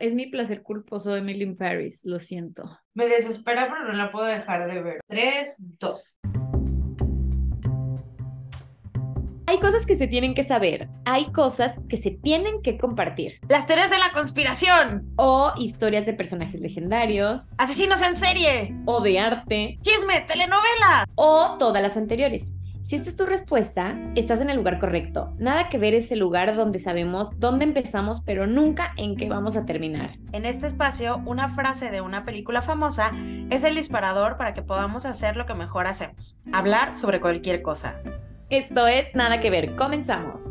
es mi placer culposo de Emily in Paris, lo siento. Me desespera, pero no la puedo dejar de ver. Tres, dos. Hay cosas que se tienen que saber, hay cosas que se tienen que compartir. Las teorías de la conspiración. O historias de personajes legendarios. Asesinos en serie. O de arte. Chisme, telenovela. O todas las anteriores. Si esta es tu respuesta, estás en el lugar correcto. Nada que ver ese lugar donde sabemos dónde empezamos, pero nunca en qué vamos a terminar. En este espacio, una frase de una película famosa es el disparador para que podamos hacer lo que mejor hacemos, hablar sobre cualquier cosa. Esto es Nada que ver, comenzamos.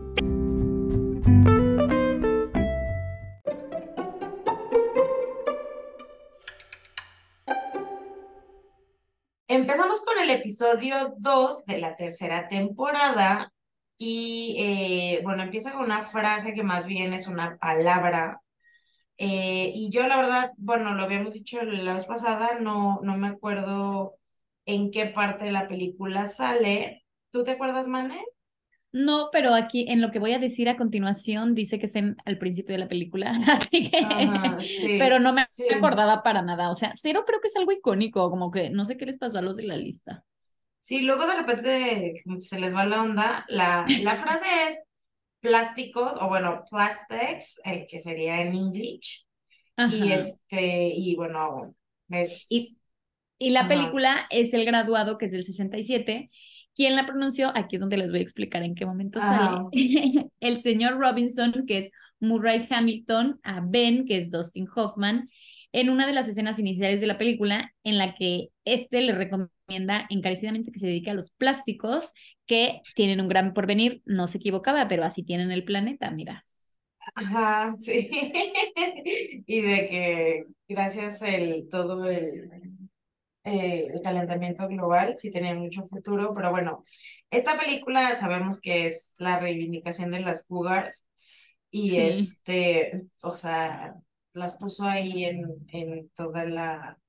Empezamos con el episodio 2 de la tercera temporada y eh, bueno, empieza con una frase que más bien es una palabra. Eh, y yo la verdad, bueno, lo habíamos dicho la vez pasada, no, no me acuerdo en qué parte de la película sale, ¿Tú te acuerdas, Mane? No, pero aquí en lo que voy a decir a continuación dice que es en, al principio de la película, así que, pero no me acordaba para nada, o sea, cero creo que es algo icónico, como que no sé qué les pasó a los de la lista. Sí, luego de repente se les va la onda, la, la frase es plásticos, o bueno, plastics, el que sería en English, y este, y bueno, es... Y, y la película es El Graduado, que es del 67, ¿Quién la pronunció? Aquí es donde les voy a explicar en qué momento sale. el señor Robinson, que es Murray Hamilton, a Ben, que es Dustin Hoffman, en una de las escenas iniciales de la película, en la que este le recomienda encarecidamente que se dedique a los plásticos, que tienen un gran porvenir. No se equivocaba, pero así tienen el planeta, mira. Ajá, sí. y de que gracias el todo el eh, el calentamiento global, sí tenía mucho futuro, pero bueno, esta película sabemos que es la reivindicación de las cougars y este, o sea, las puso ahí en, en toda la,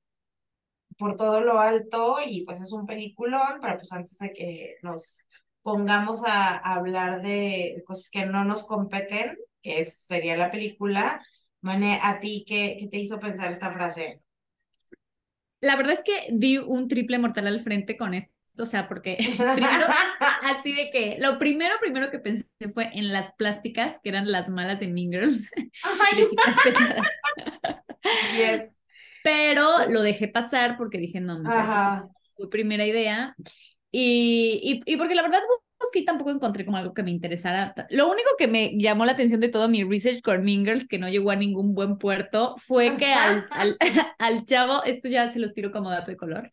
por todo lo alto y pues es un peliculón, pero pues antes de que nos pongamos a, hablar de cosas que no nos competen, que sería la película, Mane, ¿a ti qué, qué te hizo pensar esta frase? La verdad es que di un triple mortal al frente con esto, o sea, porque primero, así de que lo primero, primero que pensé fue en las plásticas, que eran las malas de Mean Girls, de chicas pesadas. Yes. Pero lo dejé pasar porque dije, no, me fue primera idea. Y, y, y porque la verdad que tampoco encontré como algo que me interesara. Lo único que me llamó la atención de todo mi research con Mingers, que no llegó a ningún buen puerto, fue que al, al, al, chavo, esto ya se los tiro como dato de color,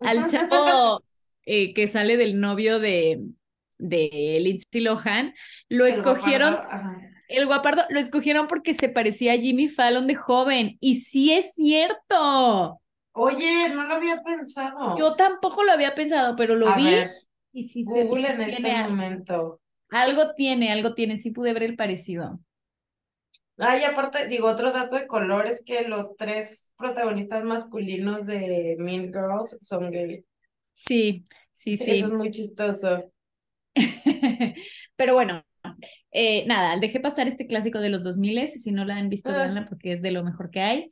al chavo eh, que sale del novio de, de Lindsay Lohan, lo escogieron. el guapardo lo escogieron porque se parecía a Jimmy Fallon de joven. Y sí es cierto. Oye, no lo había pensado. Yo tampoco lo había pensado, pero lo vi. Y si se, en este momento. Algo tiene, algo tiene, sí pude ver el parecido. Ay, aparte, digo, otro dato de color es que los tres protagonistas masculinos de Mean Girls son gay. Sí, sí, sí. Eso es muy chistoso. Pero bueno, eh, nada, dejé pasar este clásico de los 2000, si no la han visto, ah. porque es de lo mejor que hay.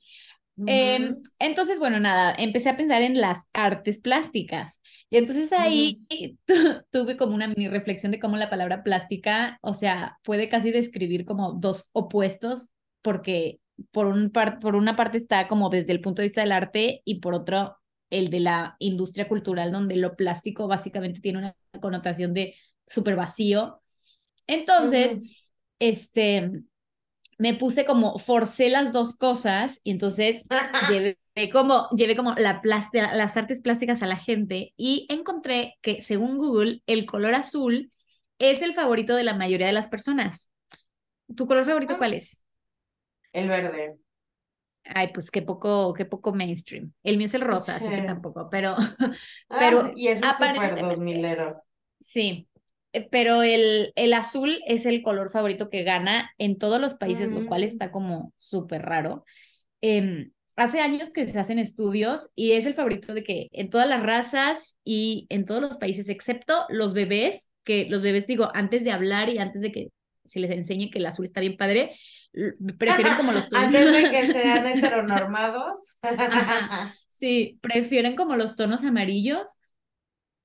Em, entonces, bueno, nada, empecé a pensar en las artes plásticas. Y entonces ahí tuve como una mini reflexión de cómo la palabra plástica, o sea, puede casi describir como dos opuestos, porque por, un par por una parte está como desde el punto de vista del arte y por otro el de la industria cultural, donde lo plástico básicamente tiene una connotación de súper vacío. Entonces, este, me puse como, forcé las dos cosas y entonces llevé como, llevé como la las artes plásticas a la gente y encontré que según Google el color azul es el favorito de la mayoría de las personas. ¿Tu color favorito ah. cuál es? El verde. Ay, pues qué poco, qué poco mainstream. El mío es el rosa, así que tampoco, pero... pero ah, y eso es súper dos milero. Sí, pero el, el azul es el color favorito que gana en todos los países, lo cual mm. está como súper raro. Em, hace años que se hacen estudios y es el favorito de que en todas las razas y en todos los países, excepto los bebés, que los bebés digo, antes de hablar y antes de que se les enseñe que el azul está bien padre, prefieren como los tonos. Antes de que sean heteronormados. sí, prefieren como los tonos amarillos,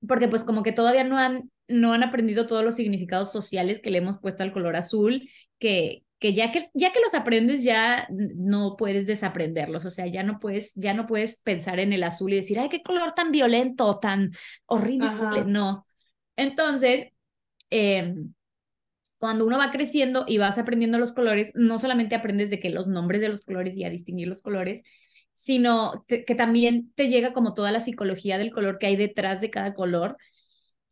porque pues como que todavía no han, no han aprendido todos los significados sociales que le hemos puesto al color azul, que, que ya que ya que los aprendes ya no puedes desaprenderlos, o sea, ya no puedes ya no puedes pensar en el azul y decir, "Ay, qué color tan violento, tan horrible." No. Entonces, eh, cuando uno va creciendo y vas aprendiendo los colores, no solamente aprendes de que los nombres de los colores y a distinguir los colores, sino que, también te llega como toda la psicología del color que hay detrás de cada color.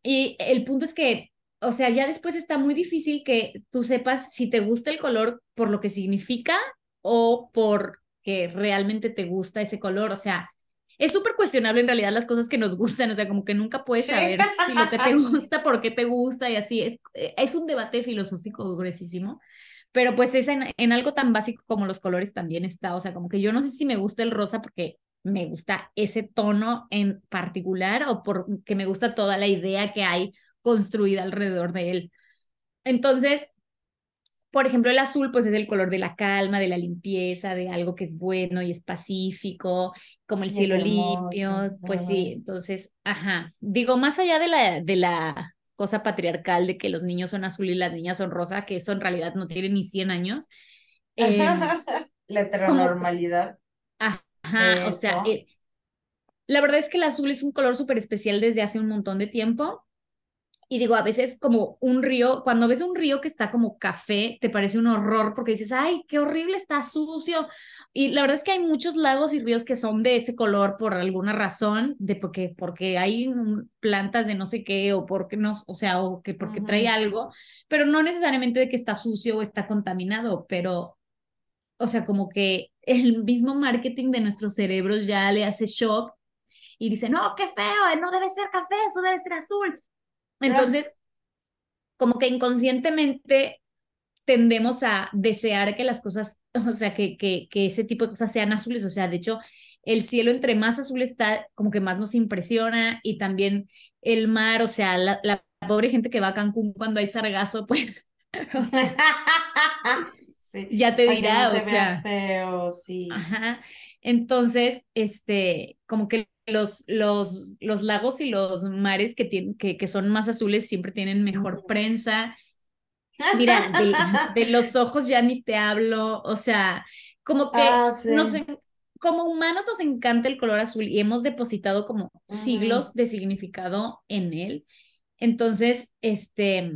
Y el punto es que, o sea, ya después está muy difícil que tú sepas si te gusta el color por lo que significa o por que realmente te gusta ese color. O sea, es súper cuestionable en realidad las cosas que nos gustan, o sea, como que nunca puedes saber si lo que te gusta, por qué te gusta y así. Es, eh, es un debate filosófico gruesísimo, pero pues es en, en algo tan básico como los colores también está, o sea, como que yo no sé si me gusta el rosa porque me gusta ese tono en particular o porque me gusta toda la idea que hay construida alrededor de él. Entonces, por ejemplo, el azul, pues es el color de la calma, de la limpieza, de algo que es bueno y es pacífico, como el cielo limpio, pues sí, entonces, ajá, digo, más allá de la, de la cosa patriarcal de que los niños son azul y las niñas son rosa, que eso en realidad no tiene ni 100 años. Eh, la heteronormalidad. Ajá, o sea, eh, la verdad es que el azul es un color súper especial desde hace un montón de tiempo. Y digo, a veces como un río, cuando ves un río que está como café, te parece un horror porque dices, ay, qué horrible, está sucio. Y la verdad es que hay muchos lagos y ríos que son de ese color por alguna razón, de porque, porque hay plantas de no sé qué o porque no, o sea, o que porque trae algo, pero no necesariamente de que está sucio o está contaminado, pero, o sea, como que el mismo marketing de nuestros cerebros ya le hace shock y dice, no, qué feo, no debe ser café, eso debe ser azul. Entonces, como que inconscientemente tendemos a desear que las cosas, o sea, que, que, que ese tipo de cosas sean azules. O sea, de hecho, el cielo entre más azul está, como que más nos impresiona y también el mar, o sea, la, la pobre gente que va a Cancún cuando hay sargazo, pues... ya te dirá, o sea... Feo, sí. Ajá. Entonces, este, como que los, los, los lagos y los mares que, tienen, que, que son más azules siempre tienen mejor prensa. Mira, de, los ojos ya ni te hablo, o sea, como que ah, como humanos nos encanta el color azul y hemos depositado como siglos de significado en él. Entonces, este,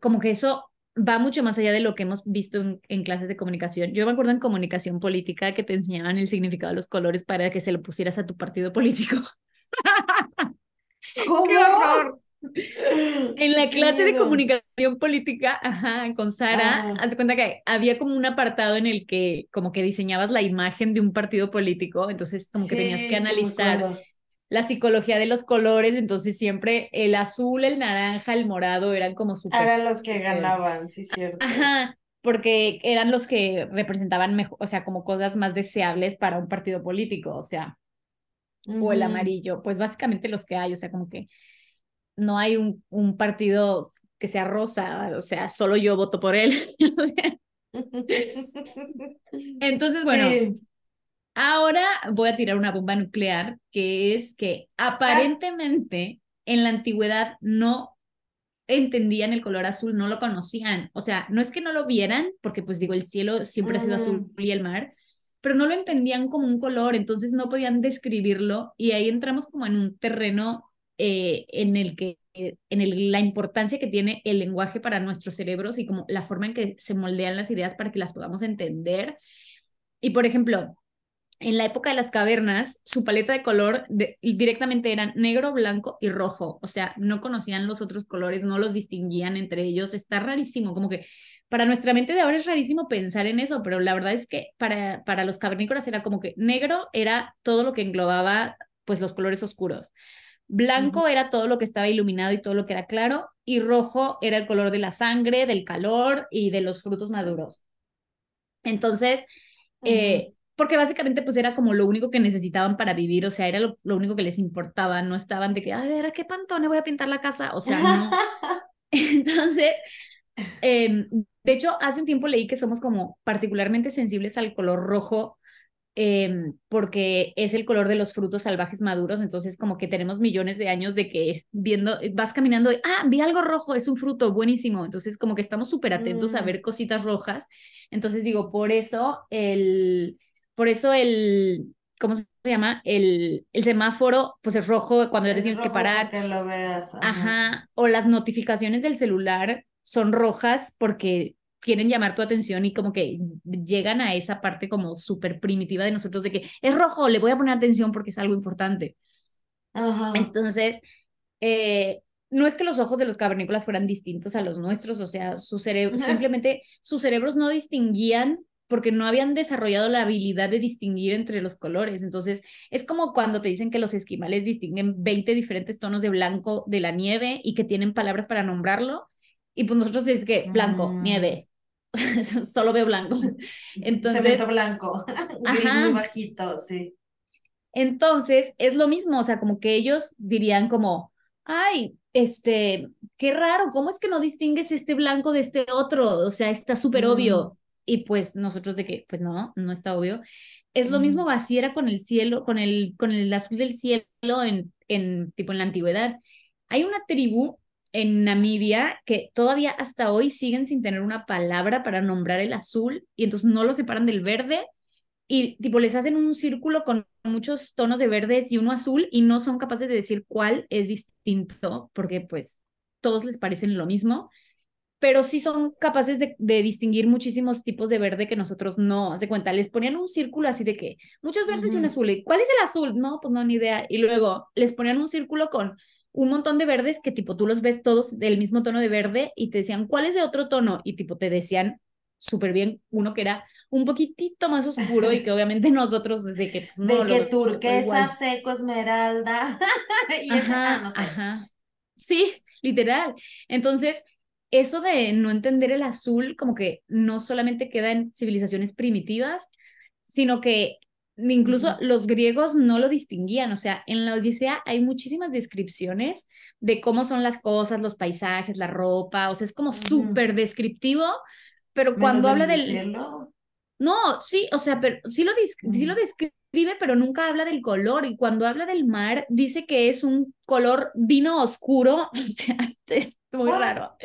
como que eso va mucho más allá de lo que hemos visto en, clases de comunicación. Yo me acuerdo en comunicación política que te enseñaban el significado de los colores para que se lo pusieras a tu partido político. ¿Cómo? ¡Qué horror! En la clase de comunicación política, ajá, con Sara, hace cuenta que había como un apartado en el que como que diseñabas la imagen de un partido político, entonces como que tenías que analizar la psicología de los colores, entonces siempre el azul, el naranja, el morado eran como súper... Eran los que ganaban, sí, cierto. Ajá, porque eran los que representaban mejor, o sea, como cosas más deseables para un partido político, o sea, o el amarillo, pues básicamente los que hay, o sea, como que no hay un, un partido que sea rosa, o sea, solo yo voto por él. Entonces, bueno, Ahora voy a tirar una bomba nuclear, que es que aparentemente en la antigüedad no entendían el color azul, no lo conocían. O sea, no es que no lo vieran, porque pues digo, el cielo siempre ha sido azul y el mar, pero no lo entendían como un color, entonces no podían describirlo y ahí entramos como en un terreno eh, en el que en el, la importancia que tiene el lenguaje para nuestros cerebros y como la forma en que se moldean las ideas para que las podamos entender. Y por ejemplo, en la época de las cavernas, su paleta de color directamente eran negro, blanco y rojo. O sea, no conocían los otros colores, no los distinguían entre ellos. Está rarísimo, como que para nuestra mente de ahora es rarísimo pensar en eso, pero la verdad es que para, para los cavernícolas era como que negro era todo lo que englobaba pues los colores oscuros. Blanco era todo lo que estaba iluminado y todo lo que era claro, y rojo era el color de la sangre, del calor y de los frutos maduros. Entonces, eh, porque básicamente pues era como lo único que necesitaban para vivir, o sea, era lo, único que les importaba, no estaban de que, a ver, ¿a qué pantone voy a pintar la casa? O sea, no. Entonces, Em, de hecho, hace un tiempo leí que somos como particularmente sensibles al color rojo em, porque es el color de los frutos salvajes maduros, entonces como que tenemos millones de años de que viendo, vas caminando, ah, vi algo rojo, es un fruto buenísimo, entonces como que estamos súper atentos a Mm, ver cositas rojas, entonces digo, por eso el, por eso el, ¿cómo se llama? El, el semáforo, pues es rojo cuando ya te Es tienes que parar, que lo veas. Ajá. ajá, o las notificaciones del celular son rojas porque quieren llamar tu atención y como que llegan a esa parte como súper primitiva de nosotros de que es rojo, le voy a poner atención porque es algo importante. Ajá. Entonces, eh, no es que los ojos de los cavernícolas fueran distintos a los nuestros, o sea, su cerebro, simplemente sus cerebros no distinguían porque no habían desarrollado la habilidad de distinguir entre los colores. Entonces, es como cuando te dicen que los esquimales distinguen 20 diferentes tonos de blanco de la nieve y que tienen palabras para nombrarlo. Y pues nosotros dices que blanco, Mm, nieve, solo veo blanco. Cemento Entonces, blanco, gris muy bajito, sí. entonces, es lo mismo, o sea, como que ellos dirían como, ay, este, qué raro, ¿cómo es que no distingues este blanco de este otro? O sea, está súper Mm, obvio. Y pues nosotros de que, pues no, no está obvio. Es lo mismo, así era con el cielo, con el, con el azul del cielo en, en, tipo, en la antigüedad. Hay una tribu en Namibia que todavía hasta hoy siguen sin tener una palabra para nombrar el azul y entonces no lo separan del verde y tipo les hacen un círculo con muchos tonos de verdes y uno azul y no son capaces de decir cuál es distinto porque pues todos les parecen lo mismo, pero sí son capaces de, de distinguir muchísimos tipos de verde que nosotros no, haz de cuenta, les ponían un círculo así de que muchos verdes y un azul, ¿y cuál es el azul? No, pues no, ni idea. Y luego les ponían un círculo con un montón de verdes que tipo tú los ves todos del mismo tono de verde y te decían, ¿cuál es de otro tono? Y tipo te decían súper bien uno que era un poquitito más oscuro y que obviamente nosotros desde que pues no De lo que todo turquesa, igual. seco, esmeralda. Y ese, ah, Ajá, no sé. ajá. Sí, literal. Entonces, eso de no entender el azul como que no solamente queda en civilizaciones primitivas, sino que incluso los griegos no lo distinguían. O sea, en la Odisea hay muchísimas descripciones de cómo son las cosas, los paisajes, la ropa. O sea, es como súper descriptivo, pero cuando habla del cielo. no, sí, o sea, pero sí lo, sí lo describe, pero nunca habla del color. Y cuando habla del mar, dice que es un color vino oscuro, o sea, es muy raro.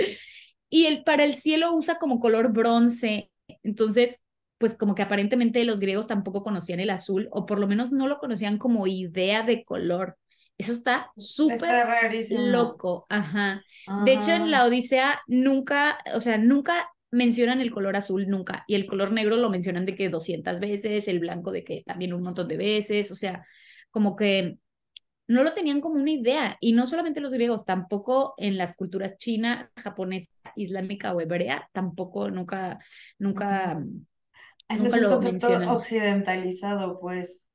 Y el, para el cielo usa como color bronce. Entonces, pues como que aparentemente los griegos tampoco conocían el azul, o por lo menos no lo conocían como idea de color. Eso está súper loco, ajá. De hecho, en Ajá. la Odisea nunca, o sea, nunca mencionan el color azul nunca y el color negro lo mencionan de que 200 veces, el blanco de que también un montón de veces, o sea, como que no lo tenían como una idea y no solamente los griegos, tampoco en las culturas china, japonesa, islámica o hebrea, tampoco nunca, nunca. Es nunca un lo mencionan. occidentalizado, pues.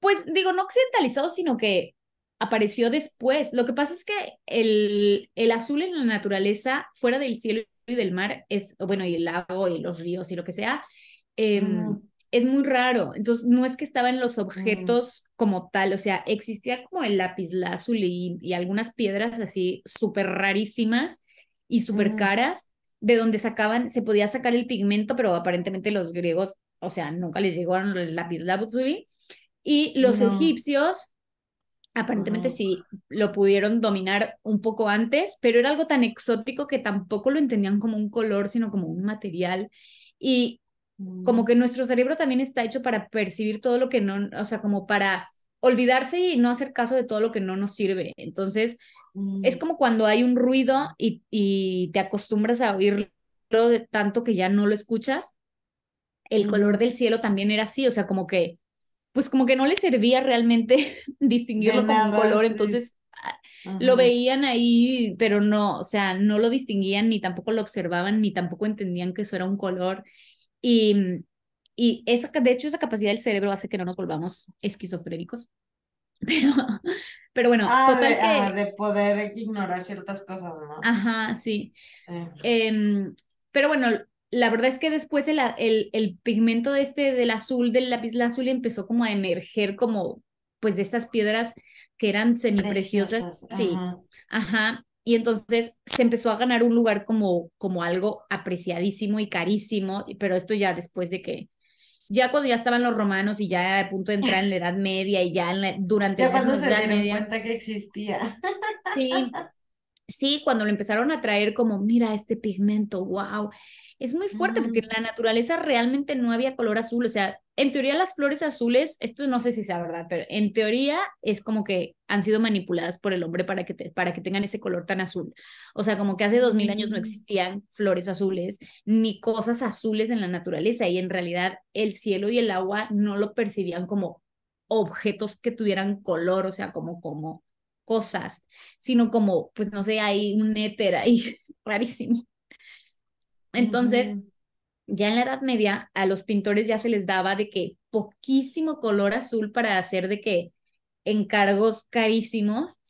Pues digo, no occidentalizado, sino que apareció después. Lo que pasa es que el, el azul en la naturaleza, fuera del cielo y del mar, es, bueno, y el lago y los ríos y lo que sea, eh, Ujú, es muy raro. Entonces, no es que estaba en los objetos como tal, o sea, existía como el lapislázuli y, y algunas piedras así súper rarísimas y súper caras, de donde sacaban, se podía sacar el pigmento, pero aparentemente los griegos, o sea, nunca les llegaron los lapislázuli y los No. egipcios aparentemente sí lo pudieron dominar un poco antes, pero era algo tan exótico que tampoco lo entendían como un color, sino como un material. Y como ujú, que nuestro cerebro también está hecho para percibir todo lo que no, o sea, como para olvidarse y no hacer caso de todo lo que no nos sirve. Entonces, es ujú, como cuando hay un ruido y, y te acostumbras a oírlo de tanto que ya no lo escuchas. El color del cielo también era así, o sea, como que pues como que no les servía realmente distinguirlo como un color, sí. entonces ah, lo veían ahí, pero no, o sea, no lo distinguían ni tampoco lo observaban ni tampoco entendían que eso era un color. Y, y esa, de hecho esa capacidad del cerebro hace que no nos volvamos esquizofrénicos. Pero, pero bueno, Ah, de, total ah, que, de poder ignorar ciertas cosas, ¿no? ajá, sí. Sí. Em, pero bueno, la verdad es que después el, el, el pigmento este del azul, del lapislázuli, empezó como a emerger como, pues, de estas piedras que eran semipreciosas, Preciosas. sí, Ajá. ajá, y entonces se empezó a ganar un lugar como, como algo apreciadísimo y carísimo, pero esto ya después de que, ya cuando ya estaban los romanos y ya a punto de entrar en la Edad Media y ya durante ya cuando se Edad dieron Media. cuenta que existía. Sí, sí, cuando lo empezaron a traer como, mira este pigmento, wow, es muy fuerte porque en la naturaleza realmente no había color azul, o sea, en teoría las flores azules, esto no sé si sea verdad, pero en teoría es como que han sido manipuladas por el hombre para que, para que tengan ese color tan azul. O sea, como que hace dos mil años no existían flores azules ni cosas azules en la naturaleza y en realidad el cielo y el agua no lo percibían como objetos que tuvieran color, o sea, como, como cosas, sino como, pues no sé, hay un éter ahí rarísimo. Entonces, ya en la Edad Media, a los pintores ya se les daba de que poquísimo color azul para hacer de que encargos carísimos.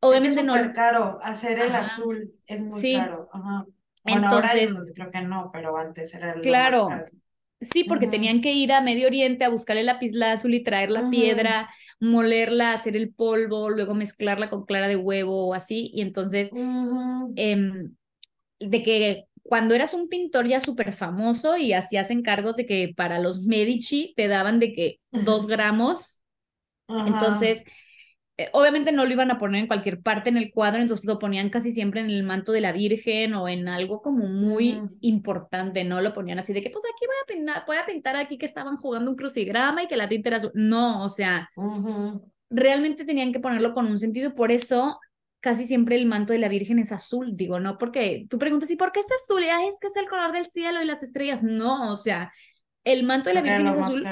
Obviamente es no. caro hacer el azul, es muy caro. Ajá. Bueno, Entonces, ahora creo que no, pero antes era el claro, más caro. Sí, porque tenían que ir a Medio Oriente a buscar el lapislázuli y traer la piedra, molerla, hacer el polvo, luego mezclarla con clara de huevo o así. Y entonces, em, de que cuando eras un pintor ya súper famoso y hacías encargos de que para los Medici te daban de que dos gramos. Entonces, eh, obviamente no lo iban a poner en cualquier parte en el cuadro, entonces lo ponían casi siempre en el manto de la Virgen o en algo como muy importante, ¿no? Lo ponían así de que, pues aquí voy a pintar, voy a pintar aquí que estaban jugando un crucigrama y que la tinta era azul. No, o sea, realmente tenían que ponerlo con un sentido, por eso casi siempre el manto de la Virgen es azul, digo, no porque tú preguntas, ¿y por qué es azul? Y es que es el color del cielo y las estrellas. No, o sea, el manto de la Virgen es azul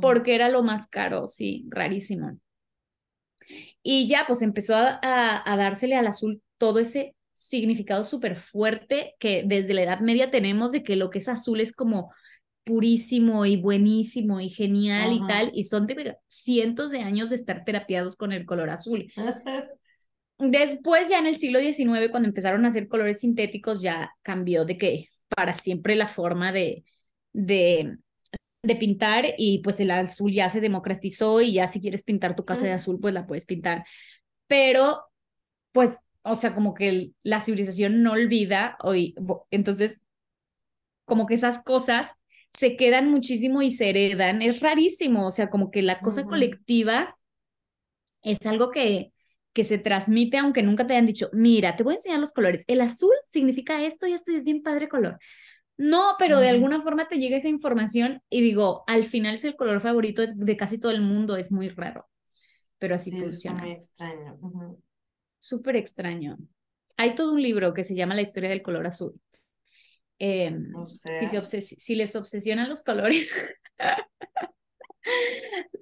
porque era lo más caro, sí, rarísimo. Y ya, pues empezó a, a, dársele al azul todo ese significado súper fuerte que desde la Edad Media tenemos de que lo que es azul es como purísimo y buenísimo y genial y tal, y son de cientos de años de estar terapiados con el color azul. Después, ya en el siglo XIX, cuando empezaron a hacer colores sintéticos, ya cambió de que para siempre la forma de, de, de pintar y pues el azul ya se democratizó y ya si quieres pintar tu casa de azul, pues la puedes pintar. Pero, pues, o sea, como que la civilización no olvida, hoy, entonces, como que esas cosas se quedan muchísimo y se heredan. Es rarísimo, o sea, como que la cosa colectiva es algo que, que se transmite aunque nunca te hayan dicho, mira, te voy a enseñar los colores. El azul significa esto y esto y es bien padre color. No, pero de alguna forma te llega esa información y digo, al final es el color favorito de, casi todo el mundo, es muy raro, pero así funciona. muy extraño. Súper extraño. Hay todo un libro que se llama La historia del color azul. Em, si, se si les obsesionan los colores,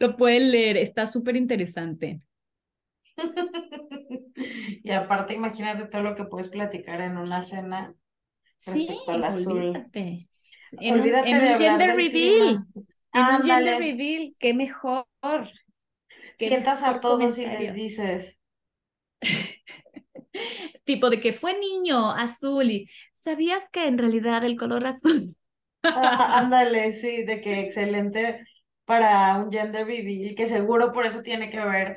lo pueden leer, está súper interesante. y aparte, imagínate todo lo que puedes platicar en una cena respecto al azul. Olvídate. En olvídate un, en un gender reveal. En un gender reveal, qué mejor. Sientas a todos y les dices. tipo de que fue niño azul y sabías que en realidad el color azul. ándale, sí, de que excelente para un gender reveal, que seguro por eso tiene que ver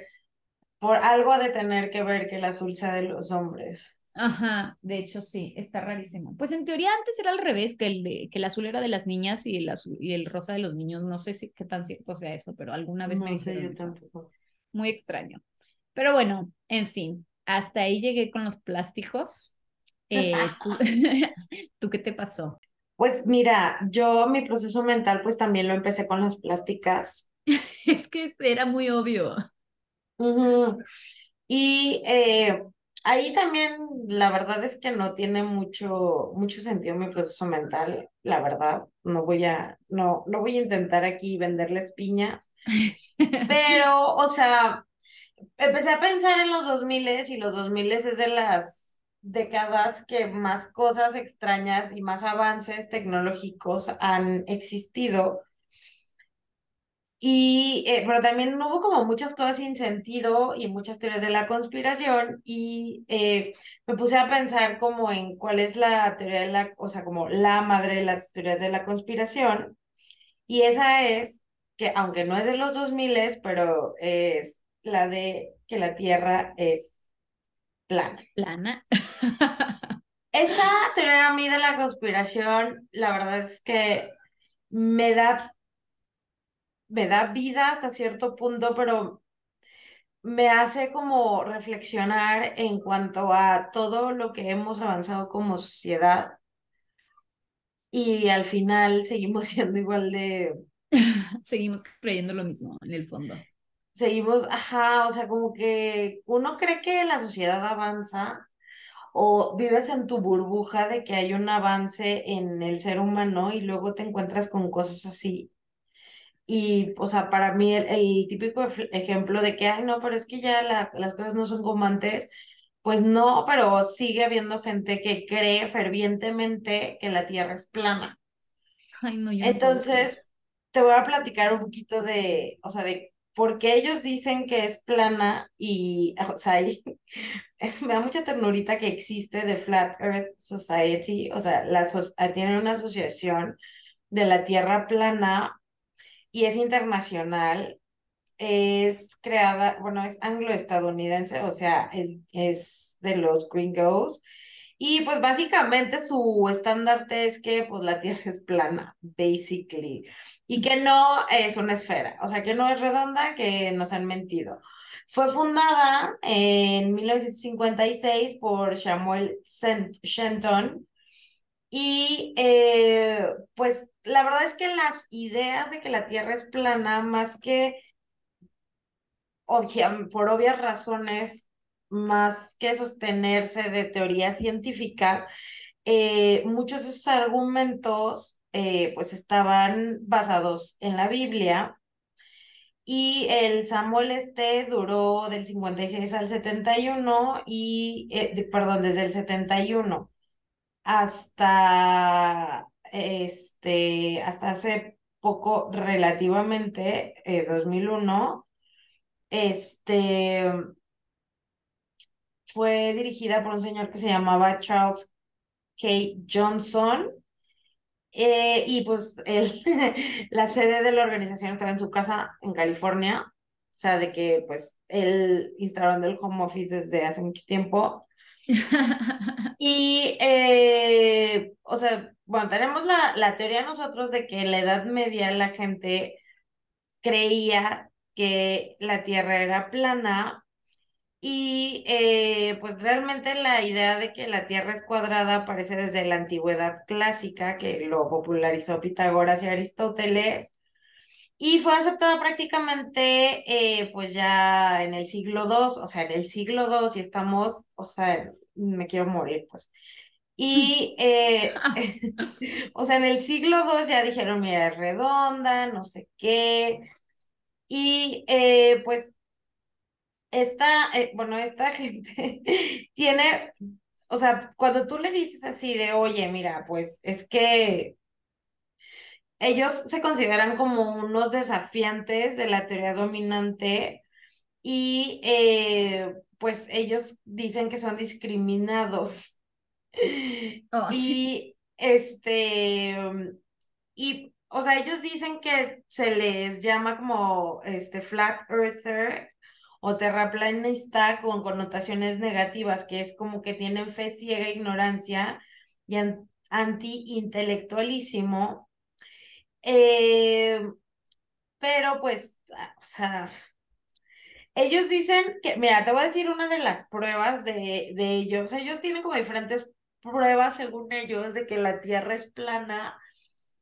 por algo de tener que ver que el azul sea de los hombres. Ajá, de hecho sí, está rarísimo. Pues en teoría antes era al revés, que el, de, que el azul era de las niñas y el, azul, y el rosa de los niños. No sé si qué tan cierto sea eso, pero alguna vez me dijeron eso. Muy extraño. Pero bueno, en fin, hasta ahí llegué con los plásticos. Eh, ¿tú, qué te pasó? Pues mira, yo mi proceso mental pues también lo empecé con las plásticas. es que era muy obvio. Y eh, ahí también la verdad es que no tiene mucho, mucho sentido mi proceso mental, la verdad. No voy a, no, no voy a intentar aquí venderles piñas. Pero, o sea, empecé a pensar en los 2000 y los 2000 es de las décadas que más cosas extrañas y más avances tecnológicos han existido y, eh, pero también hubo como muchas cosas sin sentido y muchas teorías de la conspiración y eh, me puse a pensar como en cuál es la teoría de la, o sea, como la madre de las teorías de la conspiración. Y esa es que, aunque no es de los 2000, pero es la de que la Tierra es plana. Plana. Esa teoría a mí de la conspiración, la verdad es que me da, me da vida hasta cierto punto, pero me hace como reflexionar en cuanto a todo lo que hemos avanzado como sociedad y al final seguimos siendo igual de... seguimos creyendo lo mismo en el fondo. Seguimos, ajá, o sea, como que uno cree que la sociedad avanza o vives en tu burbuja de que hay un avance en el ser humano y luego te encuentras con cosas así. Y, o sea, para mí el, el típico ejemplo de que, ay, no, pero es que ya la, las cosas no son como antes, pues no, pero sigue habiendo gente que cree fervientemente que la Tierra es plana. Ay, no, yo Entonces, te voy a platicar un poquito de, o sea, de por qué ellos dicen que es plana y, o sea, me da mucha ternurita que existe The Flat Earth Society, o sea, la, tiene una asociación de la Tierra plana y es internacional es creada, bueno, es anglo-estadounidense, o sea, es, es de los gringos. Y pues básicamente su estandarte es que pues la Tierra es plana, basically, y que no es una esfera, o sea, que no es redonda, que nos han mentido. Fue fundada en 1956 por Samuel Shenton y eh, pues la verdad es que las ideas de que la Tierra es plana, más que por obvias razones, más que sostenerse de teorías científicas, eh, muchos de esos argumentos eh, pues estaban basados en la Biblia. Y el Samuel este duró del 56 al 71 y, eh, perdón, desde el 71 hasta, este, hasta hace poco relativamente, 2001, este, fue dirigida por un señor que se llamaba Charles K. Johnson. Eh, y pues la sede de la organización estaba en su casa en California. O sea, de que pues él instalando el home office desde hace mucho tiempo. y, eh, o sea, bueno, tenemos la, la teoría nosotros de que en la Edad Media la gente creía que la Tierra era plana y eh, pues realmente la idea de que la Tierra es cuadrada aparece desde la antigüedad clásica, que lo popularizó Pitágoras y Aristóteles, y fue aceptada prácticamente eh, pues ya en el siglo II, o sea, en el siglo II y estamos, o sea, me quiero morir, pues. Y, eh, o sea, en el siglo II ya dijeron, mira, es redonda, no sé qué, y eh, pues esta, eh, bueno, esta gente tiene, o sea, cuando tú le dices así de, oye, mira, pues es que ellos se consideran como unos desafiantes de la teoría dominante y eh, pues ellos dicen que son discriminados. Y este, y o sea, ellos dicen que se les llama como este flat earther o terraplanista con connotaciones negativas, que es como que tienen fe ciega, ignorancia y anti-intelectualísimo. Eh, pero pues, o sea, ellos dicen que, mira, te voy a decir una de las pruebas de, de ellos. Ellos tienen como diferentes pruebas, según ellos, de que la Tierra es plana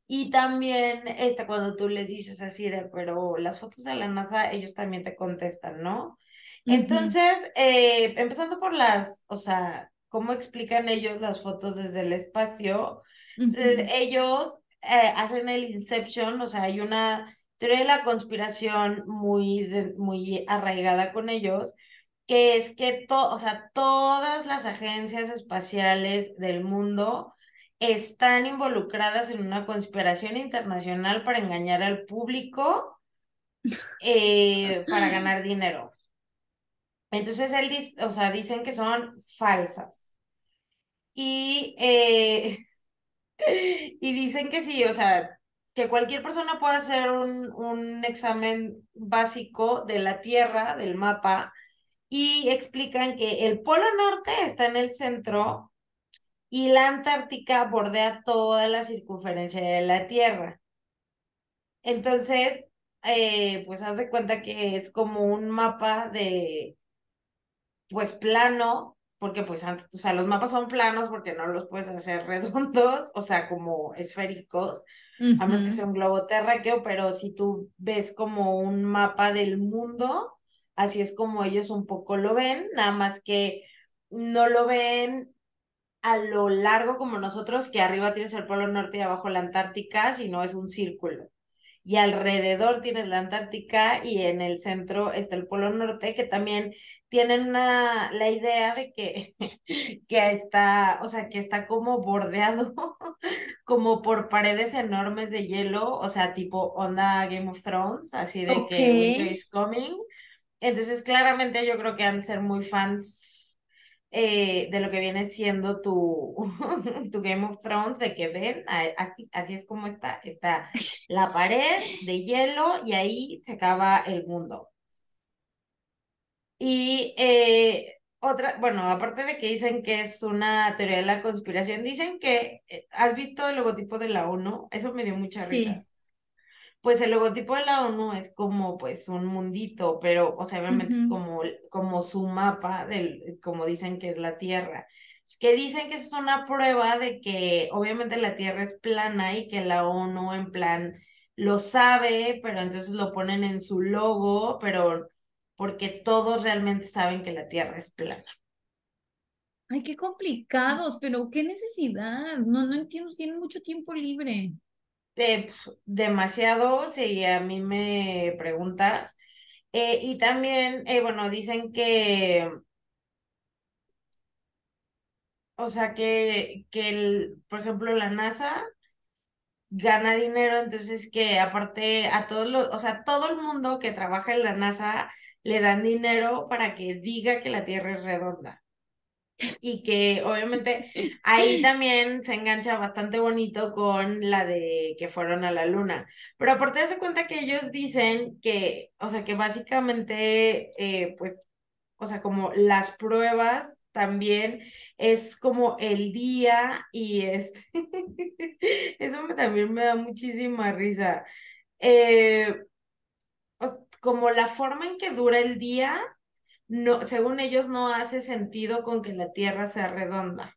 y también, esta, cuando tú les dices así de, pero las fotos de la NASA, ellos también te contestan, ¿no? Entonces, eh, empezando por las, o sea, cómo explican ellos las fotos desde el espacio. Entonces, ellos eh, hacen el Inception, o sea, hay una teoría de la conspiración muy, muy arraigada con ellos, que es que, to, o sea, todas las agencias espaciales del mundo están involucradas en una conspiración internacional para engañar al público eh, para ganar dinero. Entonces él o sea, dicen que son falsas. Y, eh, y dicen que sí, o sea, que cualquier persona puede hacer un, un examen básico de la Tierra, del mapa, y explican que el Polo Norte está en el centro y la Antártica bordea toda la circunferencia de la Tierra. Entonces, eh, pues haz de cuenta que es como un mapa de, pues plano, porque pues antes, o sea, los mapas son planos porque no los puedes hacer redondos, o sea, como esféricos, a menos que sea un globo terráqueo, pero si tú ves como un mapa del mundo, así es como ellos un poco lo ven, nada más que no lo ven a lo largo como nosotros, que arriba tienes el Polo Norte y abajo la Antártica, sino es un círculo. Y alrededor tienes la Antártica y en el centro está el Polo Norte, que también tienen una, la idea de que, que está, o sea, que está como bordeado, como por paredes enormes de hielo, o sea, tipo onda Game of Thrones, así de que Winter is Coming. Entonces, claramente yo creo que han de ser muy fans eh, de lo que viene siendo tu, tu Game of Thrones, de que ven, así, así es como está, está la pared de hielo y ahí se acaba el mundo. Y eh, otra, bueno, aparte de que dicen que es una teoría de la conspiración, dicen que, eh, ¿has visto el logotipo de la ONU? Eso me dio mucha risa pues el logotipo de la ONU es como pues un mundito, pero o sea, obviamente es como, como su mapa del, como dicen que es la Tierra. Que dicen que es una prueba de que obviamente la Tierra es plana y que la ONU en plan lo sabe, pero entonces lo ponen en su logo, pero porque todos realmente saben que la Tierra es plana. Ay, qué complicados, pero qué necesidad. No, no entiendo, tienen mucho tiempo libre. Demasiado, si a mí me preguntas. Eh, y también, eh, bueno, dicen que, o sea, que, que el, por ejemplo, la NASA gana dinero, entonces que aparte a todos los, o sea, todo el mundo que trabaja en la NASA le dan dinero para que diga que la Tierra es redonda y que obviamente ahí también se engancha bastante bonito con la de que fueron a la luna. Pero aparte de cuenta que ellos dicen que, o sea, que básicamente, eh, pues, o sea, como las pruebas también es como el día y este, eso también me da muchísima risa. Eh, como la forma en que dura el día no, según ellos, no hace sentido con que la Tierra sea redonda.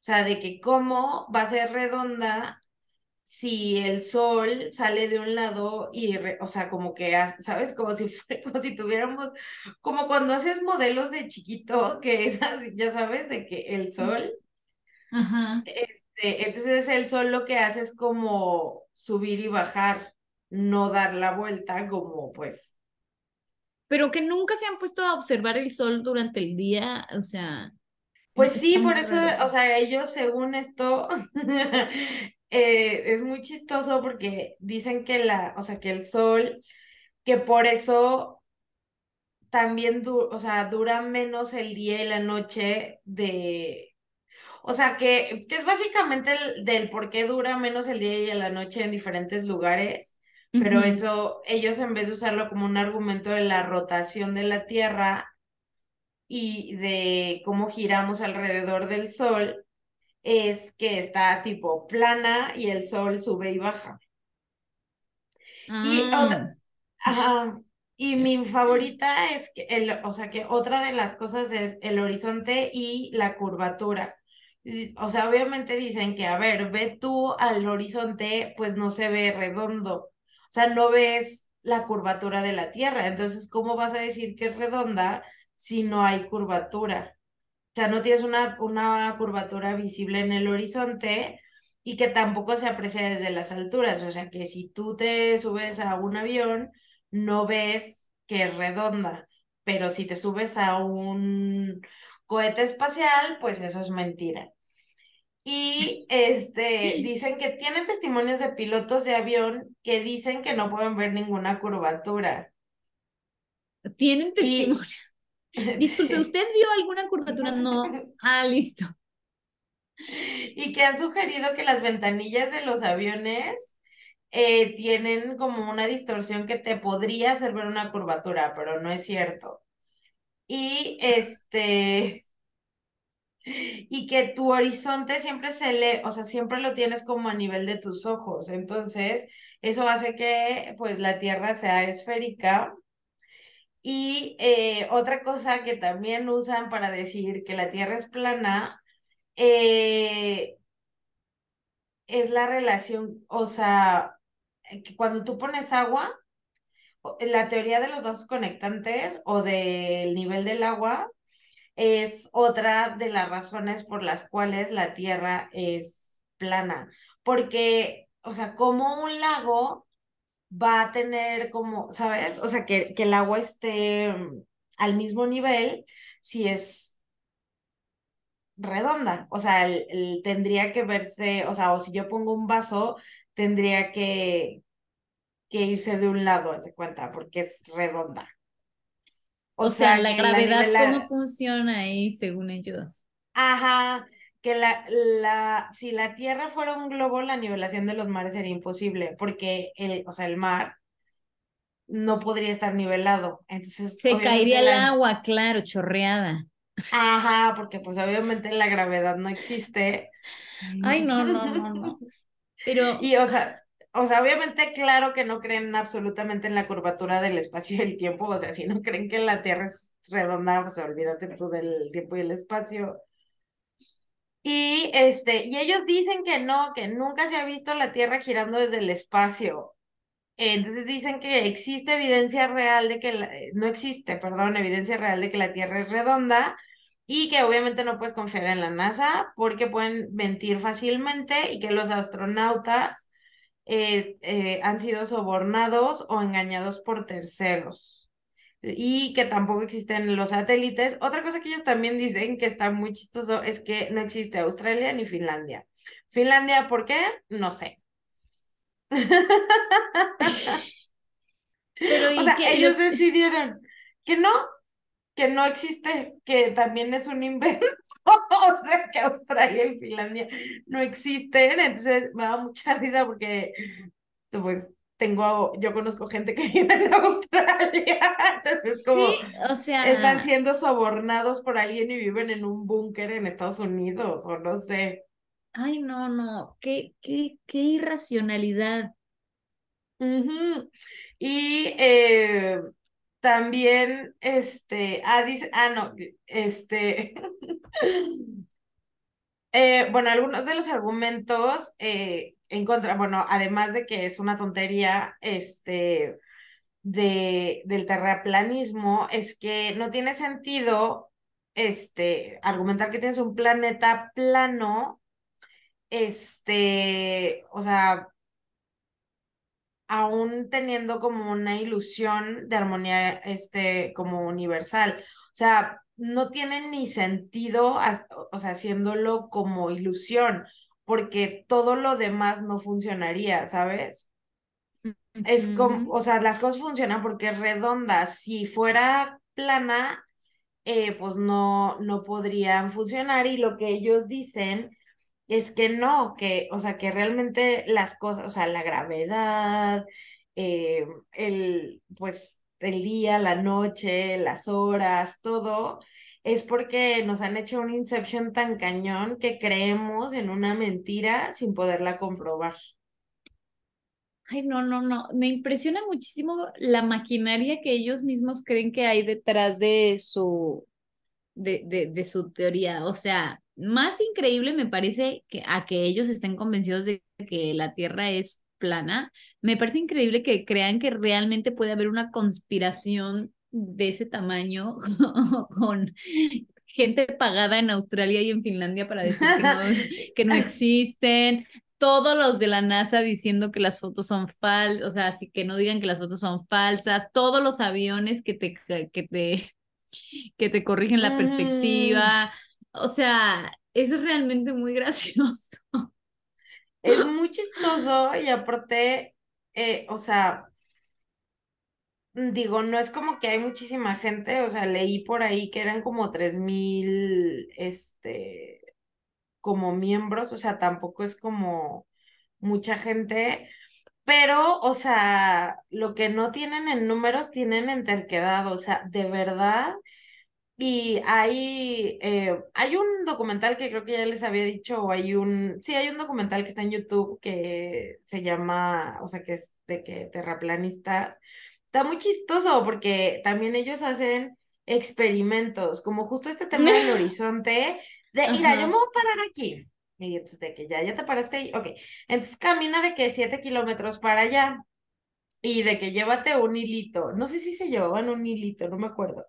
O sea, de que cómo va a ser redonda si el sol sale de un lado y, o sea, como que, ¿sabes? Como si, como si tuviéramos, como cuando haces modelos de chiquito, que es así, ya sabes, de que el sol. Este, entonces el sol lo que hace es como subir y bajar, no dar la vuelta como pues pero que nunca se han puesto a observar el sol durante el día, o sea. Pues sí, por eso, o sea, ellos según esto, eh, es muy chistoso porque dicen que la, o sea, que el sol, que por eso también, o sea, dura menos el día y la noche de, o sea, que, que es básicamente el, del por qué dura menos el día y la noche en diferentes lugares pero eso, ellos en vez de usarlo como un argumento de la rotación de la Tierra y de cómo giramos alrededor del Sol, es que está tipo plana y el Sol sube y baja. Y, ah. y mi favorita es que, el, o sea, que otra de las cosas es el horizonte y la curvatura. O sea, obviamente dicen que, a ver, ve tú al horizonte, pues no se ve redondo sea, no ves la curvatura de la Tierra. Entonces, ¿cómo vas a decir que es redonda si no hay curvatura? O sea, no tienes una, una curvatura visible en el horizonte y que tampoco se aprecia desde las alturas. O sea, que si tú te subes a un avión, no ves que es redonda, pero si te subes a un cohete espacial, pues eso es mentira. Y este, dicen que tienen testimonios de pilotos de avión que dicen que no pueden ver ninguna curvatura. Tienen testimonios. Disculpe, ¿usted vio alguna curvatura? No. Ah, listo. Y que han sugerido que las ventanillas de los aviones eh, tienen como una distorsión que te podría hacer ver una curvatura, pero no es cierto. y este, y que tu horizonte siempre se le, o sea, siempre lo tienes como a nivel de tus ojos. Entonces, eso hace que pues la Tierra sea esférica. Y eh, otra cosa que también usan para decir que la Tierra es plana eh, es la relación, o sea, que cuando tú pones agua, la teoría de los vasos conectantes o del nivel del agua es otra de las razones por las cuales la Tierra es plana. Porque, o sea, como un lago va a tener como, ¿sabes? O sea, que, que el agua esté mm, al mismo nivel si es redonda. O sea, tendría que verse, o sea, o si yo pongo un vaso, tendría que, que irse de un lado, se cuenta, porque es redonda. O, sea, la gravedad, ¿cómo funciona ahí según ellos? Ajá, que la, la, si la Tierra fuera un globo, la nivelación de los mares sería imposible, porque el, o sea, el mar no podría estar nivelado. Entonces, se caería el agua, claro, chorreada. Ajá, porque pues obviamente la gravedad no existe. Ay, no, no, no, no. Pero. Y o sea, o sea, obviamente, claro que no creen absolutamente en la curvatura del espacio y el tiempo. O sea, si no creen que la Tierra es redonda, pues olvídate tú del tiempo y el espacio. Y este, y ellos dicen que no, que nunca se ha visto la Tierra girando desde el espacio. Entonces dicen que existe evidencia real de que, la, no existe, perdón, evidencia real de que la Tierra es redonda y que obviamente no puedes confiar en la NASA porque pueden mentir fácilmente y que los astronautas eh, eh, han sido sobornados o engañados por terceros y que tampoco existen los satélites. Otra cosa que ellos también dicen que está muy chistoso es que no existe Australia ni Finlandia. Finlandia, ¿por qué? No sé. Pero, o sea, ellos decidieron que no, que no existe, que también es un invento, o sea, que Australia y Finlandia no existen, entonces me da mucha risa porque, pues, tengo, yo conozco gente que vive en Australia, entonces como, sí, o sea, están siendo sobornados por alguien y viven en un búnker en Estados Unidos, o no sé. Ay, no, no, qué, qué, qué irracionalidad. Y eh, también, este, ah, ah, no, este, eh, bueno, algunos de los argumentos eh, en contra, bueno, además de que es una tontería, este, de, del terraplanismo, es que no tiene sentido, este, argumentar que tienes un planeta plano, este, o sea, aún teniendo como una ilusión de armonía este, como universal. O sea, no tiene ni sentido, o sea, haciéndolo como ilusión, porque todo lo demás no funcionaría, ¿sabes? Es como, o sea, las cosas funcionan porque es redonda. Si fuera plana, eh, pues no, no podrían funcionar y lo que ellos dicen es que no, que, o sea, que realmente las cosas, o sea, la gravedad, eh, el, pues, el día, la noche, las horas, todo, es porque nos han hecho un inception tan cañón que creemos en una mentira sin poderla comprobar. Ay, no, no, no. Me impresiona muchísimo la maquinaria que ellos mismos creen que hay detrás de su, de, de, de su teoría. O sea, más increíble me parece que a que ellos estén convencidos de que la Tierra es plana, me parece increíble que crean que realmente puede haber una conspiración de ese tamaño con gente pagada en Australia y en Finlandia para decir que no, que no existen, todos los de la NASA diciendo que las fotos son falsas, o sea, así que no digan que las fotos son falsas, todos los aviones que te, que te, que te corrigen la perspectiva, o sea, es realmente muy gracioso. Es muy chistoso y aparte, eh, o sea, digo, no es como que hay muchísima gente, o sea, leí por ahí que eran como tres mil, este, como miembros, o sea, tampoco es como mucha gente, pero, o sea, lo que no tienen en números tienen en terquedad, o sea, de verdad Y hay, eh, hay un documental que creo que ya les había dicho, o hay un, sí, hay un documental que está en YouTube que se llama, o sea, que es de que terraplanistas. Está muy chistoso porque también ellos hacen experimentos, como justo este tema del horizonte, de, mira, yo me voy a parar aquí. Y entonces de que ya, ya te paraste ahí, ok. Entonces camina de que siete kilómetros para allá y de que llévate un hilito. No sé si se llevaban un hilito, no me acuerdo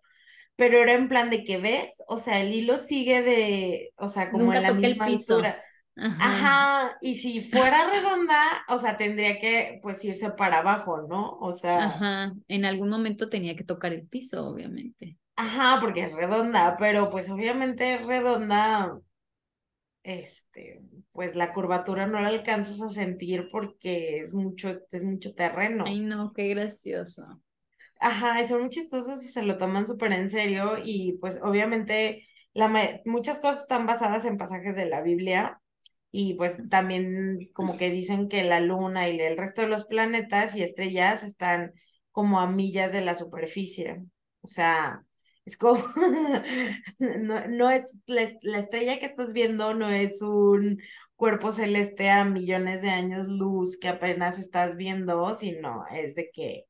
pero era en plan de que ves, o sea, el hilo sigue de, o sea, como en la misma altura. Ajá. y si fuera redonda, o sea, tendría que pues irse para abajo, ¿no? O sea. Ajá, en algún momento tenía que tocar el piso, obviamente. Ajá, porque es redonda, pero pues obviamente es redonda, este, pues la curvatura no la alcanzas a sentir porque es mucho, es mucho terreno. Ay, no, qué gracioso. Ajá, son muy chistosos y se lo toman súper en serio y pues obviamente la muchas cosas están basadas en pasajes de la Biblia y pues también como que dicen que la luna y el resto de los planetas y estrellas están como a millas de la superficie. O sea, es como, no, no es, la, la estrella que estás viendo no es un cuerpo celeste a millones de años luz que apenas estás viendo, sino es de que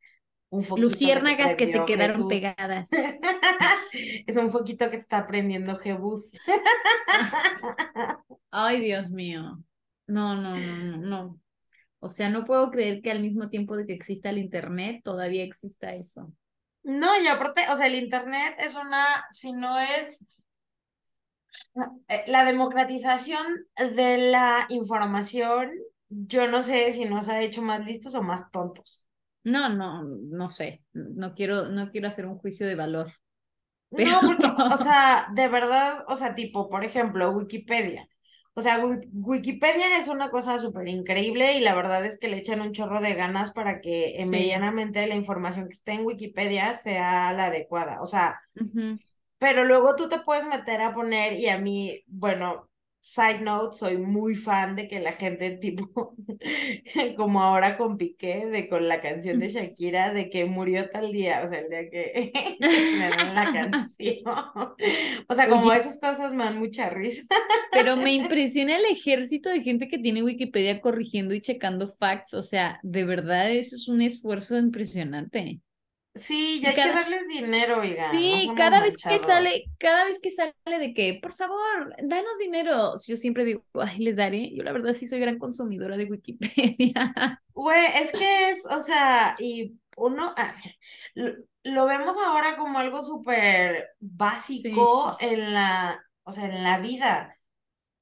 un Luciérnagas que, se quedaron pegadas. es un foquito que está prendiendo Jebus. Ay, Dios mío. No, no, no, no, O sea, no puedo creer que al mismo tiempo de que exista el Internet, todavía exista eso. No, y aparte, o sea, el Internet es una, si no es eh, la democratización de la información, yo no sé si nos ha hecho más listos o más tontos. No, no, no sé. No quiero, no quiero hacer un juicio de valor. No, porque, o sea, de verdad, o sea, tipo, por ejemplo, Wikipedia. O sea, Wikipedia es una cosa súper increíble y la verdad es que le echan un chorro de ganas para que medianamente la información que esté en Wikipedia sea la adecuada. O sea, pero luego tú te puedes meter a poner y a mí, bueno, Side note, soy muy fan de que la gente tipo, como ahora con Piqué, de con la canción de Shakira, de que murió tal día, o sea, el día que me dan la canción. O sea, como esas cosas me dan mucha risa. Pero me impresiona el ejército de gente que tiene Wikipedia corrigiendo y checando facts, o sea, de verdad eso es un esfuerzo impresionante. Sí, ya hay que darles dinero, oiga. Sí, cada vez que sale, cada vez que sale de que, por favor, danos dinero. Yo siempre digo, ay, les daré. Yo la verdad sí soy gran consumidora de Wikipedia. Güey, es que es, o sea, y uno, ah, lo, vemos ahora como algo súper básico en la, o sea, en la vida.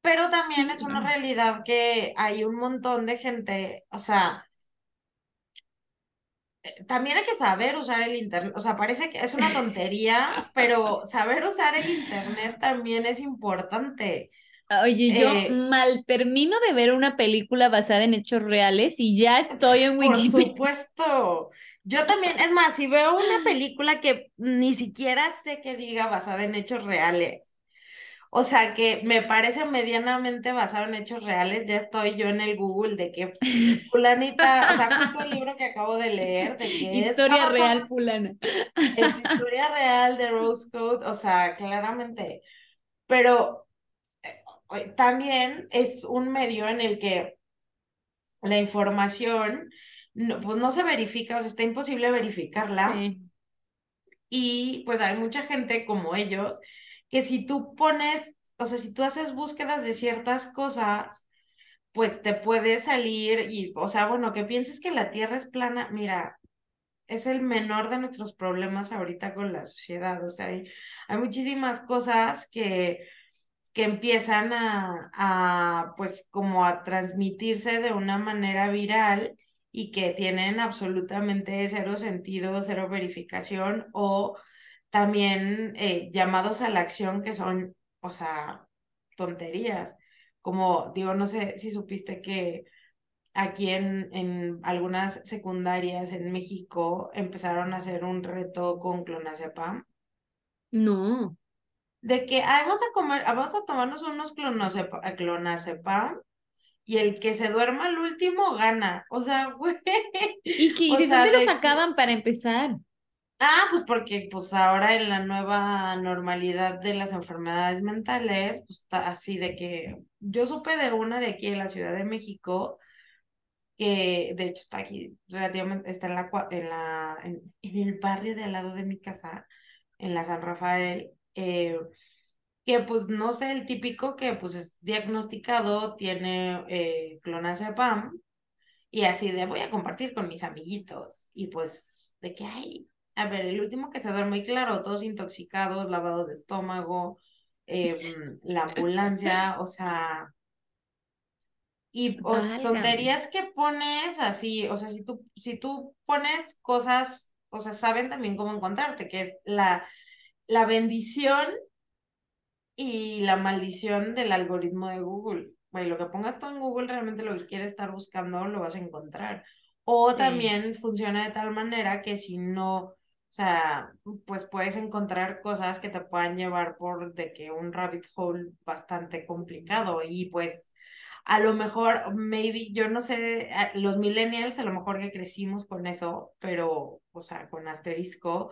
Pero también es una realidad que hay un montón de gente, o sea, también hay que saber usar el Internet. O sea, parece que es una tontería, pero saber usar el Internet también es importante. Oye, yo eh, mal termino de ver una película basada en hechos reales y ya estoy en Wikipedia. Por supuesto. Yo también, es más, si veo una película que ni siquiera sé que diga basada en hechos reales, o sea, que me parece medianamente basado en hechos reales. Ya estoy yo en el Google de que fulanita, o sea, justo el libro que acabo de leer, de que Historia real fulana. Es historia real de Rose Code, o sea, claramente. Pero eh, también es un medio en el que la información no, pues no se verifica, o sea, está imposible verificarla. Sí. Y pues hay mucha gente como ellos que si tú pones, o sea, si tú haces búsquedas de ciertas cosas, pues te puede salir y, o sea, bueno, que pienses que la Tierra es plana, mira, es el menor de nuestros problemas ahorita con la sociedad, o sea, hay, hay muchísimas cosas que, que empiezan a, a, pues, como a transmitirse de una manera viral y que tienen absolutamente cero sentido, cero verificación o también eh, llamados a la acción que son, o sea, tonterías. Como digo, no sé si supiste que aquí en, en algunas secundarias en México empezaron a hacer un reto con clonazepam. No. De que vamos a comer, vamos a tomarnos unos clonazepam y el que se duerma al último gana. O sea, güey. ¿Y, que, de dónde lo sacaban para empezar? Ah, pues porque pues ahora en la nueva normalidad de las enfermedades mentales, pues está así de que yo supe de una de aquí en la Ciudad de México, que de hecho está aquí relativamente, está en la, en la, en, el barrio de al lado de mi casa, en la San Rafael, eh, que pues no sé, el típico que pues es diagnosticado, tiene eh, clonazepam, y así de voy a compartir con mis amiguitos, y pues de que hay a ver, el último que se duerme, claro, todos intoxicados, lavado de estómago, em, la ambulancia, o sea, y tonterías que pones así, o sea, si tú, si tú pones cosas, o sea, saben también cómo encontrarte, que es la, la bendición y la maldición del algoritmo de Google. Bueno, lo que pongas tú en Google, realmente lo que quieres estar buscando lo vas a encontrar. O también funciona de tal manera que si no, o sea, pues puedes encontrar cosas que te puedan llevar por de que un rabbit hole bastante complicado y pues a lo mejor, maybe, yo no sé, los millennials a lo mejor que crecimos con eso, pero, o sea, con asterisco,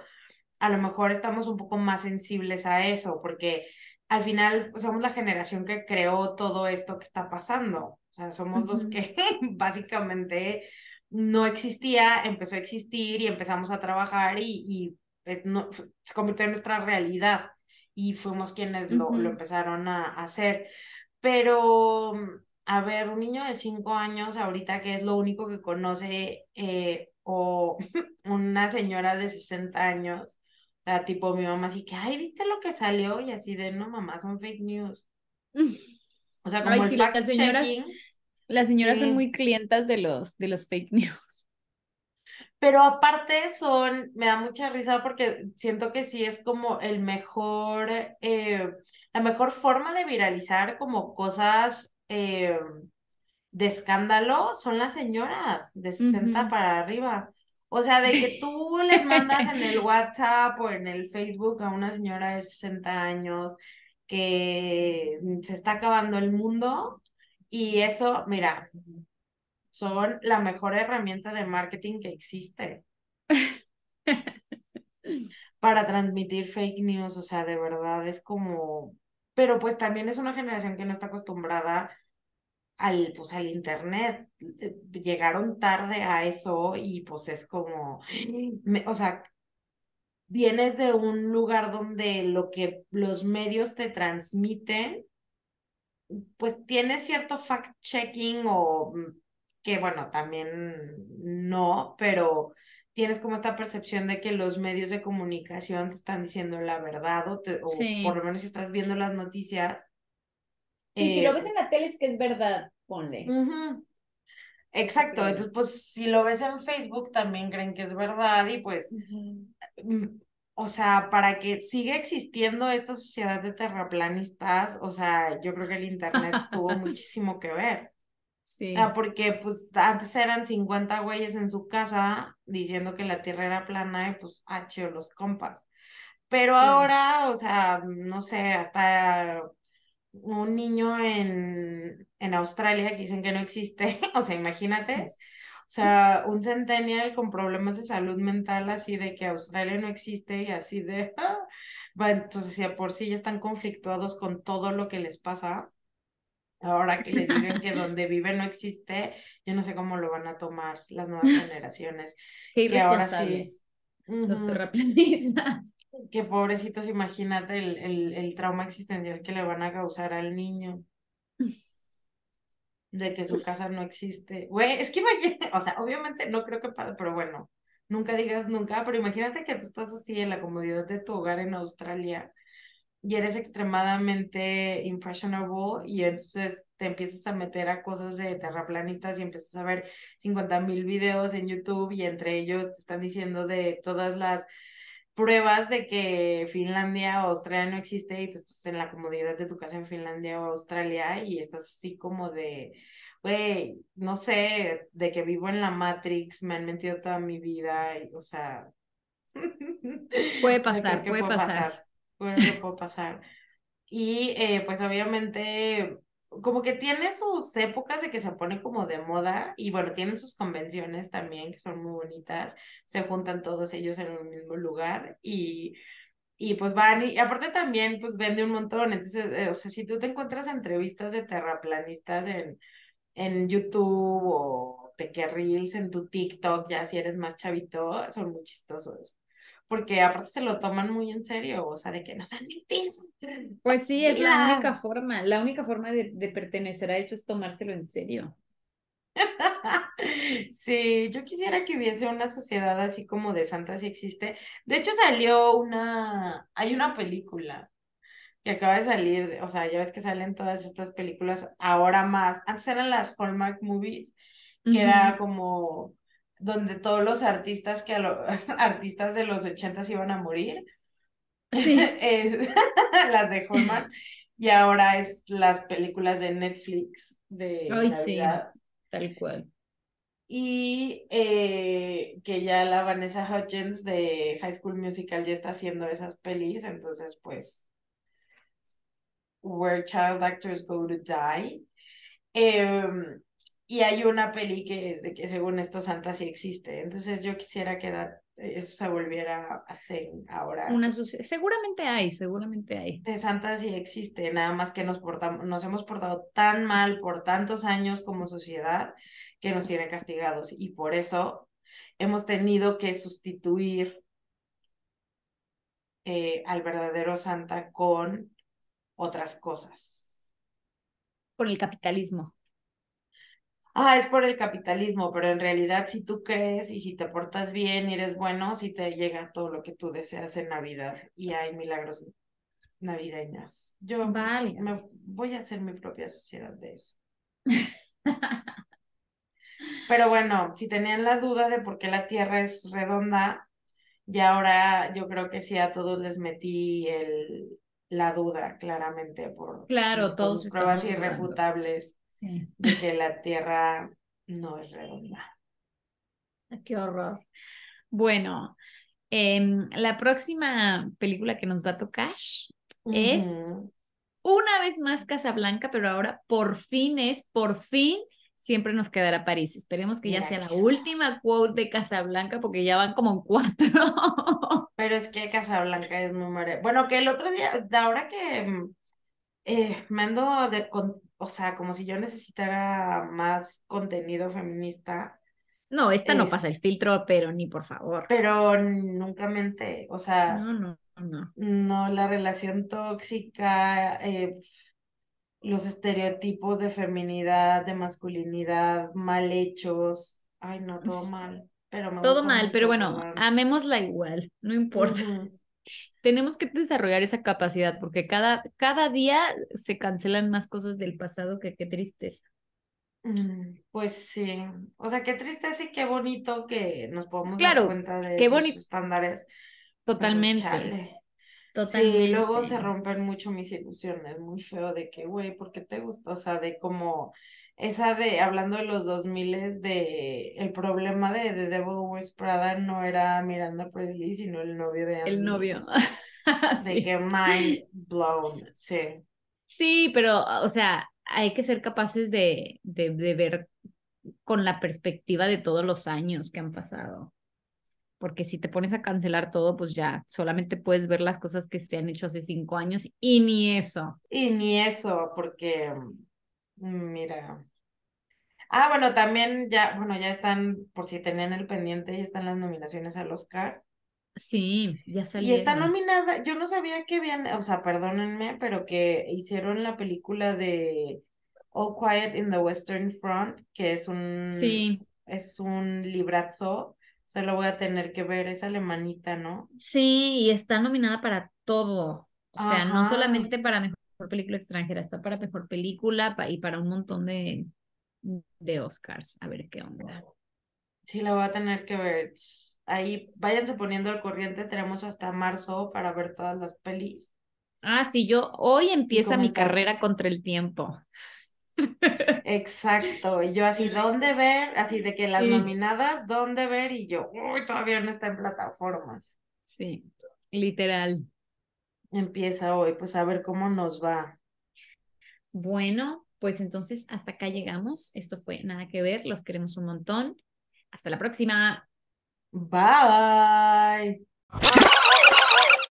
a lo mejor estamos un poco más sensibles a eso, porque al final somos la generación que creó todo esto que está pasando. O sea, somos los que básicamente no existía, empezó a existir y empezamos a trabajar y, pues, no, se convirtió en nuestra realidad y fuimos quienes lo, lo, empezaron a, hacer. Pero, a ver, un niño de cinco años ahorita que es lo único que conoce eh, o una señora de 60 años, o sea, tipo mi mamá así que, ay, ¿viste lo que salió? Y así de, no, mamá, son fake news. O sea, como el fact checking las señoras son muy clientas de los, de los fake news. Pero aparte son, me da mucha risa porque siento que sí es como el mejor, eh, la mejor forma de viralizar como cosas eh, de escándalo son las señoras de 60 para arriba. O sea, de que tú les mandas en el WhatsApp o en el Facebook a una señora de 60 años que se está acabando el mundo y eso, mira, son la mejor herramienta de marketing que existe para transmitir fake news, o sea, de verdad es como, pero pues también es una generación que no está acostumbrada al, pues, al internet. Eh, llegaron tarde a eso y pues es como, o sea, vienes de un lugar donde lo que los medios te transmiten pues tiene cierto fact-checking o mm, que bueno, también no, pero tienes como esta percepción de que los medios de comunicación te están diciendo la verdad o, por lo menos si estás viendo las noticias. Y si lo ves en pues la tele es que es verdad, ponle. Exacto, entonces pues si lo ves en Facebook también creen que es verdad y pues o sea, para que siga existiendo esta sociedad de terraplanistas, o sea, yo creo que el Internet tuvo muchísimo que ver. Sí. Ah, porque pues antes eran 50 güeyes en su casa diciendo que la Tierra era plana y pues H o los compas. Pero ahora, o sea, no sé, hasta un niño en, en Australia que dicen que no existe, o sea, imagínate. O sea, un centennial con problemas de salud mental, así de que Australia no existe y así de. va, entonces, si por sí ya están conflictuados con todo lo que les pasa, ahora que le digan que donde vive no existe, yo no sé cómo lo van a tomar las nuevas generaciones. Qué ahora sí. Los terraplanistas. Que pobrecitos, imagínate el, el, el trauma existencial que le van a causar al niño. De que su casa no existe. Güey, es que imagínate, o sea, obviamente no creo que pase, pero bueno, nunca digas nunca, pero imagínate que tú estás así en la comodidad de tu hogar en Australia y eres extremadamente impressionable y entonces te empiezas a meter a cosas de terraplanistas y empiezas a ver 50 mil videos en YouTube y entre ellos te están diciendo de todas las pruebas de que Finlandia o Australia no existe y tú estás en la comodidad de tu casa en Finlandia o Australia y estás así como de, güey, no sé, de que vivo en la Matrix, me han mentido toda mi vida, y, o sea... Puede pasar, puede, pasar. Puede, pasar. Y eh, pues obviamente como que tiene sus épocas de que se pone como de moda y bueno, tienen sus convenciones también que son muy bonitas, se juntan todos ellos en un mismo lugar y, y pues van y, aparte también pues vende un montón, entonces, eh, o sea, si tú te encuentras entrevistas de terraplanistas en, en YouTube o reels en tu TikTok, ya si eres más chavito, son muy chistosos porque aparte se lo toman muy en serio, o sea, de que no sean mentiras. Pues sí, es la única forma, la única forma de, de pertenecer a eso es tomárselo en serio. Sí, yo quisiera que hubiese una sociedad así como de santas si existe. De hecho, salió una, hay una película que acaba de salir, o sea, ya ves que salen todas estas películas ahora más. Antes eran las Hallmark movies, que era como donde todos los artistas que artistas de los ochentas iban a morir. Sí. las de Hallmark. y ahora es las películas de Netflix de Ay, sí, tal cual. Y eh, que ya la Vanessa Hudgens de High School Musical ya está haciendo esas pelis, entonces pues Where Child Actors Go to Die. Eh, y hay una peli que es de que según esto Santa sí existe. Entonces yo quisiera que eso se volviera a thing ahora. Una seguramente hay, seguramente hay. De Santa sí existe, nada más que nos, portamos, nos hemos portado tan mal por tantos años como sociedad que nos tiene castigados. Y por eso hemos tenido que sustituir eh, al verdadero Santa con otras cosas. Con el capitalismo ah, es por el capitalismo, pero en realidad si tú crees y si te portas bien y eres bueno, si te llega todo lo que tú deseas en Navidad y hay milagros navideños. Yo me voy a hacer mi propia sociedad de eso. pero bueno, si tenían la duda de por qué la Tierra es redonda, ya ahora yo creo que sí a todos les metí el, la duda claramente por, claro, todos pruebas irrefutables de que la Tierra no es redonda. Qué horror. Bueno, em, la próxima película que nos va a tocar es una vez más Casablanca, pero ahora por fin es, por fin, siempre nos quedará París. Esperemos que ya sea la última quote de Casablanca porque ya van como cuatro. Pero es que Casablanca es muy Bueno, que el otro día, ahora que eh, me ando de, o sea, como si yo necesitara más contenido feminista. No, esta no pasa el filtro, pero ni por favor. Pero nunca mente, o sea, no, no, no. No, la relación tóxica, eh, los estereotipos de feminidad, de masculinidad, mal hechos. Ay, no, todo mal. Pero todo mal, pero bueno, amémosla igual, no importa tenemos que desarrollar esa capacidad porque cada, cada día se cancelan más cosas del pasado que qué tristeza. Mm, pues sí, o sea, qué tristeza y qué bonito que nos podamos dar cuenta de qué esos estándares. Totalmente. Totalmente. Sí, luego se rompen mucho mis ilusiones, muy feo de que, güey, ¿por qué te gusta? O sea, de como esa de, hablando de los 2000 de el problema de The Devil Wears Prada no era Miranda Presley, sino el novio de Andy. El novio. de que mind blown, sí. Sí, pero, o sea, hay que ser capaces de, de, de ver con la perspectiva de todos los años que han pasado. Porque si te pones a cancelar todo, pues ya solamente puedes ver las cosas que se han hecho hace cinco años y ni eso. Y ni eso, porque, mm, mira, Ah, bueno, también ya, bueno, ya están, por si tenían el pendiente, ya están las nominaciones al Oscar. Sí, ya salieron. Y está nominada, yo no sabía que habían, o sea, perdónenme, pero que hicieron la película de All Quiet in the Western Front, que es un, sí. es un librazo, se lo voy a tener que ver, es alemanita, ¿no? Sí, y está nominada para todo, o sea, no solamente para mejor película extranjera, está para mejor película y para un montón de, de Oscars. A ver qué onda. Sí, la voy a tener que ver. Ahí váyanse poniendo al corriente. Tenemos hasta marzo para ver todas las pelis. Ah, sí, yo hoy empieza mi carrera contra el tiempo. Exacto, y yo así, ¿dónde ver? Así de que las nominadas, ¿dónde ver? Y yo, uy, todavía no está en plataformas. Sí, literal. Empieza hoy, pues a ver cómo nos va. Bueno, pues entonces hasta acá llegamos. Esto fue Nada que ver, los queremos un montón. Hasta la próxima. Bye.